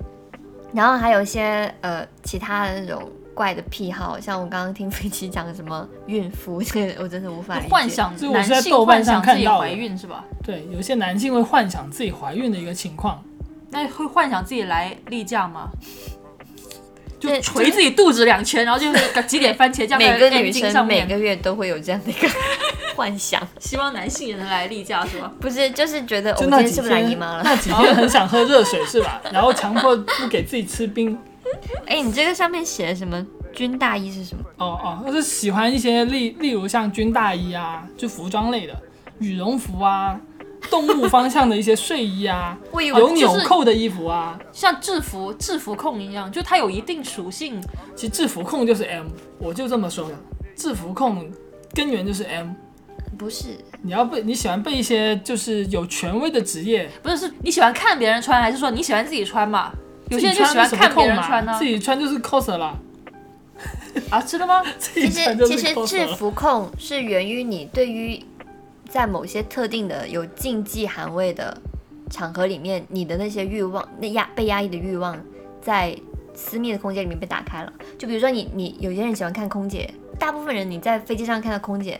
然后还有一些呃其他的那种怪的癖好，像我刚刚听飞机讲什么孕妇，这个我真的无法理解。幻想这我男是在豆瓣性幻想自己上看到的怀孕是吧？对，有些男性会幻想自己怀孕的一个情况，那会幻想自己来例假吗？就对捶自己肚子两拳，然后就是几点番茄酱在每个女。生每个月都会有这样的一个幻想，希望男性也能来例假是吗？不是就是觉得我今天是不是来姨妈了？那几天很想喝热水是吧？然后强迫不给自己吃冰。哎，你这个上面写的什么军大衣是什么？哦哦，就是喜欢一些例例如像军大衣啊，就服装类的羽绒服啊，动物方向的一些睡衣啊，我以为有纽扣的衣服啊。像制服制服控一样，就它有一定属性。其实制服控就是 M，我就这么说的。制服控根源就是 M。不是，你要被你喜欢被一些就是有权威的职业，不是，是你喜欢看别人穿，还是说你喜欢自己穿嘛？有些人就喜欢自己穿看别人穿呢、自己穿就是 coser 啦。啊，真的吗？其实其实制服控是源于你对于在某些特定的有禁忌含味的场合里面，你的那些欲望，那压被压抑的欲望，在私密的空间里面被打开了。就比如说你你有些人喜欢看空姐，大部分人你在飞机上看到空姐，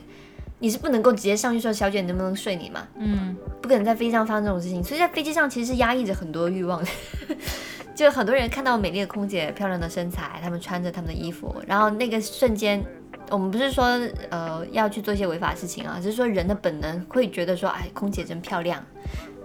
你是不能够直接上去说小姐你能不能睡你嘛？嗯，不可能在飞机上发生这种事情，所以在飞机上其实是压抑着很多欲望的。就很多人看到美丽的空姐、漂亮的身材，他们穿着他们的衣服，然后那个瞬间，我们不是说呃要去做一些违法事情啊，只是说人的本能会觉得说，哎，空姐真漂亮，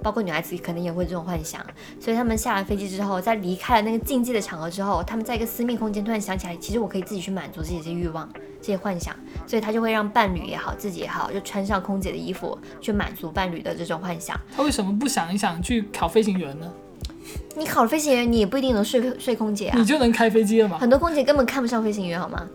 包括女孩子可能也会这种幻想，所以他们下了飞机之后，在离开了那个禁忌的场合之后，他们在一个私密空间突然想起来，其实我可以自己去满足自己这些欲望、这些幻想，所以他就会让伴侣也好，自己也好，就穿上空姐的衣服去满足伴侣的这种幻想。他为什么不想一想去考飞行员呢？你考了飞行员，你也不一定能睡睡空姐啊你。就能开飞机了嘛？很多空姐根本看不上飞行员，好吗？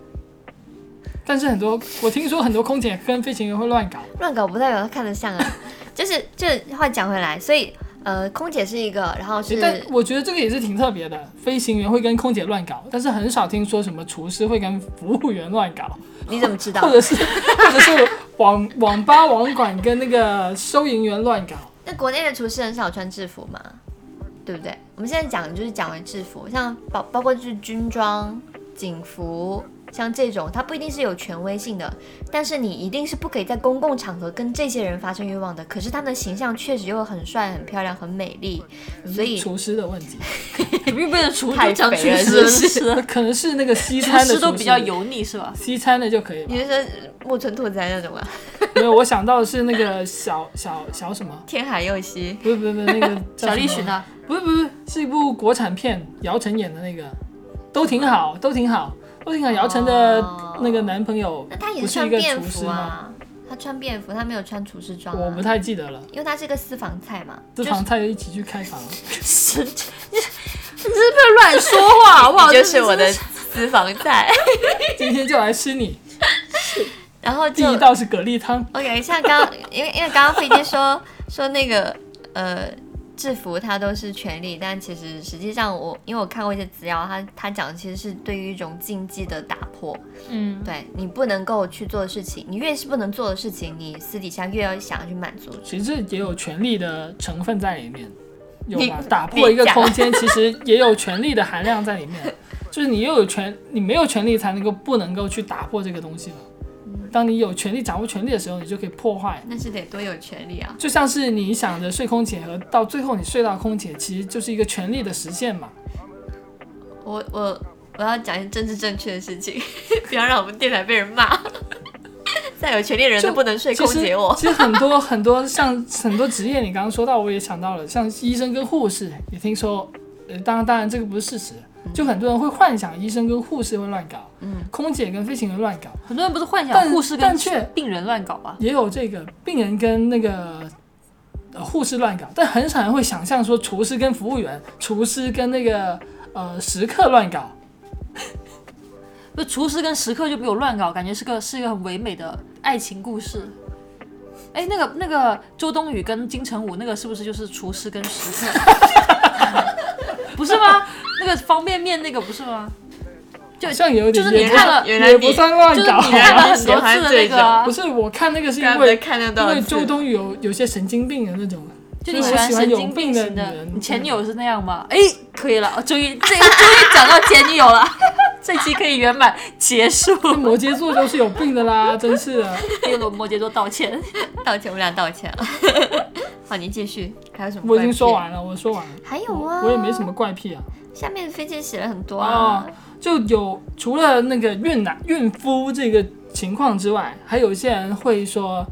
但是很多我听说很多空姐跟飞行员会乱搞，乱搞不代表他看得像啊。就是这话讲回来，所以呃，空姐是一个，然后是但我觉得这个也是挺特别的。飞行员会跟空姐乱搞，但是很少听说什么厨师会跟服务员乱搞，你怎么知道或？者是 或者是网网吧网管跟那个收银员乱搞。那国内的厨师很少穿制服嘛，对不对？我们现在讲的就是讲为制服，像包包括就是军装、警服，像这种，它不一定是有权威性的，但是你一定是不可以在公共场合跟这些人发生欲望的。可是他们的形象确实又很帅、很漂亮、很美丽，所以厨师的问题，怎么又变成厨太就讲厨肥了师是不是是可能是那个西餐的厨师师都比较油腻是吧？西餐的就可以你？是说木村拓哉那种啊？没有，我想到的是那个小小小什么？天海佑希，不是不是不是那个小栗旬啊，不是不是，是一部国产片，姚晨演的那个，都挺好，都挺好，姚晨的哦那个男朋友那他也是一个是穿便厨师吗？服啊，他穿便服，他没有穿厨师装、啊。我不太记得了。因为他是个私房菜嘛。私房菜就一起去开房，神经，你你这是不是乱说话好不好？你就是我的私房菜。今天就来吃你。然后第一道是蛤蜊汤，OK，像刚因为因为刚刚飞机说说那个呃制服它都是权利，但其实实际上我因为我看过一些资料，他他讲的其实是对于一种禁忌的打破，嗯，对你不能够去做的事情，你越是不能做的事情，你私底下越要想要去满足。其实也有权利的成分在里面，有你吧？打破一个空间，其实也有权利的含量在里面。就是你又有权，你没有权利才能够不能够去打破这个东西嘛。当你有权利掌握权力的时候，你就可以破坏。那是得多有权利啊！就像是你想着睡空姐和到最后你睡到空姐，其实就是一个权利的实现嘛。我我我要讲一些政治正确的事情，不要让我们电台被人骂。再有权利的人都不能睡空姐我。其实很多很多像很多职业，你刚刚说到，我也想到了，像医生跟护士，也听说，呃，当然当然这个不是事实，就很多人会幻想医生跟护士会乱搞，嗯，空姐跟飞行员乱搞，很多人不是幻想护士跟病人乱搞吗？也有这个病人跟那个呃护士乱搞，但很少人会想象说厨师跟服务员，厨师跟那个呃食客乱搞。不厨师跟食客就比我乱搞，感觉是个是一个很唯美的爱情故事。哎，那个那个周冬雨跟金城武那个是不是就是厨师跟食客？不是吗？那个方便面那个不是吗？就好像有点就是你看了原来你也不算乱搞就是你看了啊。很多次的那个啊不，是，我看那个是因为看得因为周冬雨有有些神经病的那种，就你喜欢神经病病的型的女人，你前女友是那样吗？哎，可以了，我终于这个终于讲到前女友了，这期可以圆满结束。摩羯座都是有病的啦，真是的。给罗摩羯座道歉。道歉，我们俩道歉了。好，你继续，还有什么？我已经说。完了，我说完了。还有啊，我也没什么怪癖啊。下面的飞机写了很多哦啊。，就有除了那个孕奶、孕妇这个情况之外，还有一些人会说，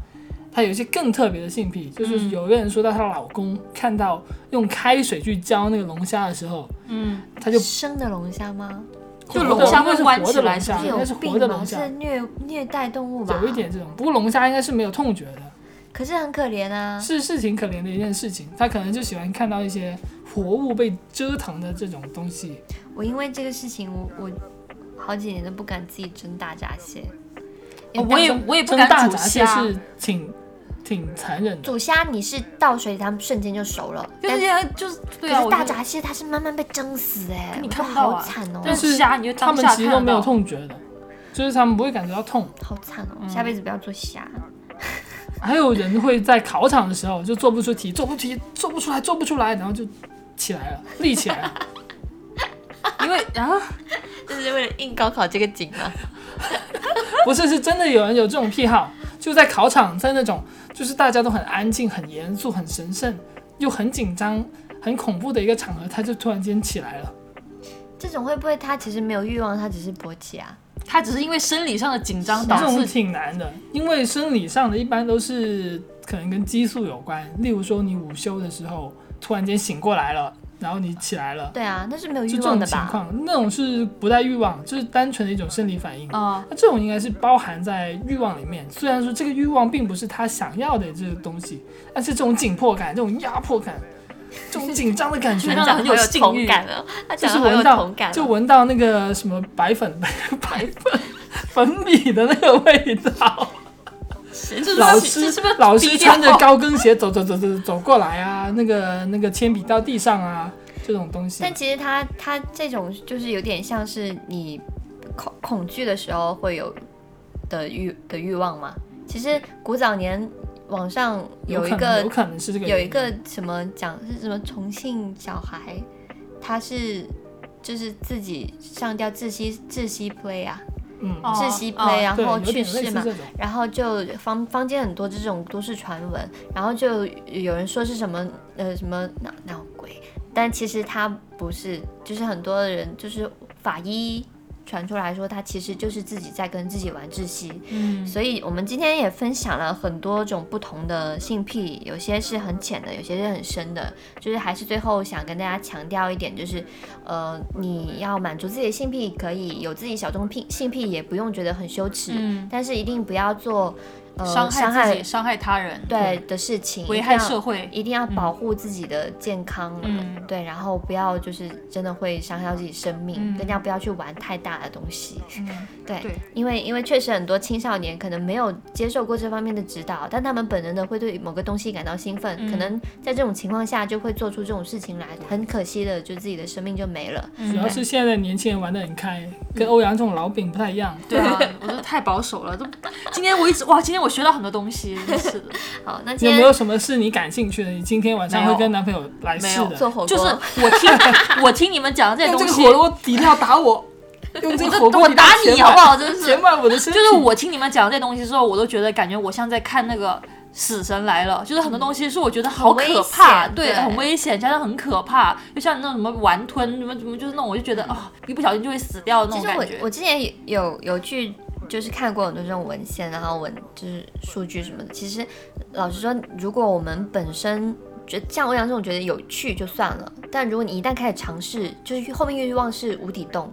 他有一些更特别的性癖，就是有一个人说到她老公看到用开水去浇那个龙虾的时候，嗯，他就生的龙虾吗？就龙虾会应该是弯起来活的龙虾，是有应该是活病龙虾是，虐虐待动物吧？有一点这种。不过龙虾应该是没有痛觉的，可是很可怜啊。是是挺可怜的一件事情。他可能就喜欢看到一些活物被折腾的这种东西。我因为这个事情，我我好几年都不敢自己蒸大闸蟹。哦我也我也不敢煮蒸大闸蟹虾，是挺挺残忍的。煮虾，你是倒水里，它们瞬间就熟了。就但是就是对啊，可是大闸蟹它是慢慢被蒸死哎、可你看不到啊好惨哦、但是虾你就他们其实都没有。痛觉的，就是他们不会感觉到痛。好惨哦、嗯下辈子不要做虾。还有人会在考场的时候就做不出题，做不出题，做不出来，做不出来，然后就起来了，立起来了。因为啊，这是为了应高考这个景吗？不是，是真的有人有这种癖好，就在考场，在那种就是大家都很安静、很严肃、很神圣，又很紧张、很恐怖的一个场合，他就突然间起来了。这种会不会他其实没有欲望，他只是勃起啊？他只是因为生理上的紧张导致这种导致挺难的，因为生理上的一般都是可能跟激素有关，例如说你午休的时候突然间醒过来了，然后你起来了。对啊，那是没有就这种欲望的吧？情况，那种是不带欲望，就是单纯的一种生理反应。啊、那这种应该是包含在欲望里面，虽然说这个欲望并不是他想要的这个东西，但是这种紧迫感、这种压迫感、这种紧张的感觉，让人很有性感的好有是闻到就闻到那个什么白粉 白粉 粉米的那个味道。老师是不是老师穿着高跟鞋走走走走走过来啊，那个那个铅笔到地上啊，这种东西但。其实他他这种就是有点像是你恐恐惧的时候会有的欲的欲望嘛。其实古早年网上有一个有可能是这个有一个什么讲是什么重庆小孩，他是就是自己上吊窒息窒息 play 啊，窒息 play，、然，后去世嘛。然后就坊坊间很多这种都市传闻，然后就有人说是什么呃什么闹闹鬼，但其实他不是，就是很多人就是法医传出来说他其实就是自己在跟自己玩窒息，嗯，所以我们今天也分享了很多种不同的性癖，有些是很浅的，有些是很深的。就是还是最后想跟大家强调一点，就是呃，你要满足自己的性癖，可以有自己小众癖性癖，也不用觉得很羞耻，嗯。但是一定不要做呃伤伤害自己、伤害他人，对的事情，危害一定要社会，一定要保护自己的健康，嗯对，然后不要就是真的会伤害到自己生命，嗯更加不要去玩太大的东西。嗯，对，对因为因为确实很多青少年可能没有接受过这方面的指导，但他们本能的会对某个东西感到兴奋，嗯可能在这种情况下就会做出这种事情来，很可惜的，就自己的生命就没了。嗯主要是现在的年轻人玩的很开，跟欧阳这种老饼不太一样。对啊，我真的太保守了。都今天我一直哇，今天我学到很多东西，是的。好，那今天有没有什么是你感兴趣的？你今天晚上会跟男朋友来没有试的？做火锅？就是我听 我听你们讲的这些东西，用这个火锅底料打我，用这个火锅我打你好不好？真是填满我的身体。就是我听你们讲这些东西之后，我都觉得感觉我像在看那个。死神来了，就是很多东西是我觉得好可怕，对，很危险对很危险，加上很可怕，就像那种什么玩吞，什么什么，就是那种我就觉得啊、一不小心就会死掉的那其实我种感觉。我之前有有去就是看过很多这种文献，然后文就是数据什么的。其实老实说，如果我们本身觉得像欧阳这种觉得有趣就算了，但如果你一旦开始尝试，就是后面欲望是无底洞。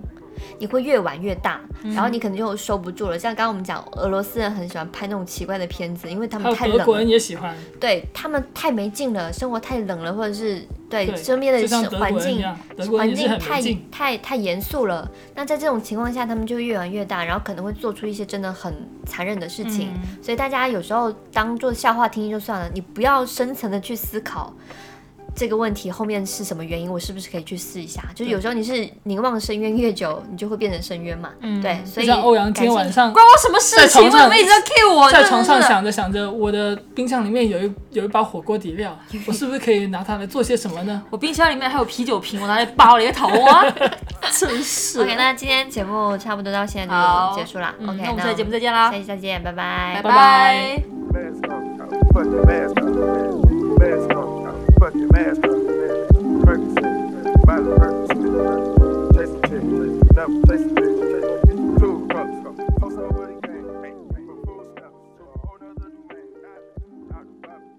你会越玩越大，嗯然后你可能就收不住了。像刚刚我们讲，俄罗斯人很喜欢拍那种奇怪的片子，因为他们太冷了德国人，也喜欢，对他们太没劲了，生活太冷了，或者是对对，身边的环境环境太。太太严肃了。那在这种情况下，他们就越玩越大，然后可能会做出一些真的很残忍的事情。嗯所以大家有时候当做笑话听听就算了，你不要深层的去思考。这个问题后面是什么原因？我是不是可以去试一下？就是有时候你是凝望深渊越久，你就会变成深渊嘛。嗯对，所以像欧阳今天晚上关我什么事情？为什么一直在 cue 我？在床上想着想着，我的冰箱里面有一有一包火锅底料，我是不是可以拿它来做些什么呢？我冰箱里面还有啤酒瓶，我拿来包了一个头啊！真是。OK，那今天节目差不多到现在就结束了。嗯 OK，那我们下期节目再再见啦下，期再见，拜拜拜拜 fuck your man. Chasing chicks, double chasing chicks.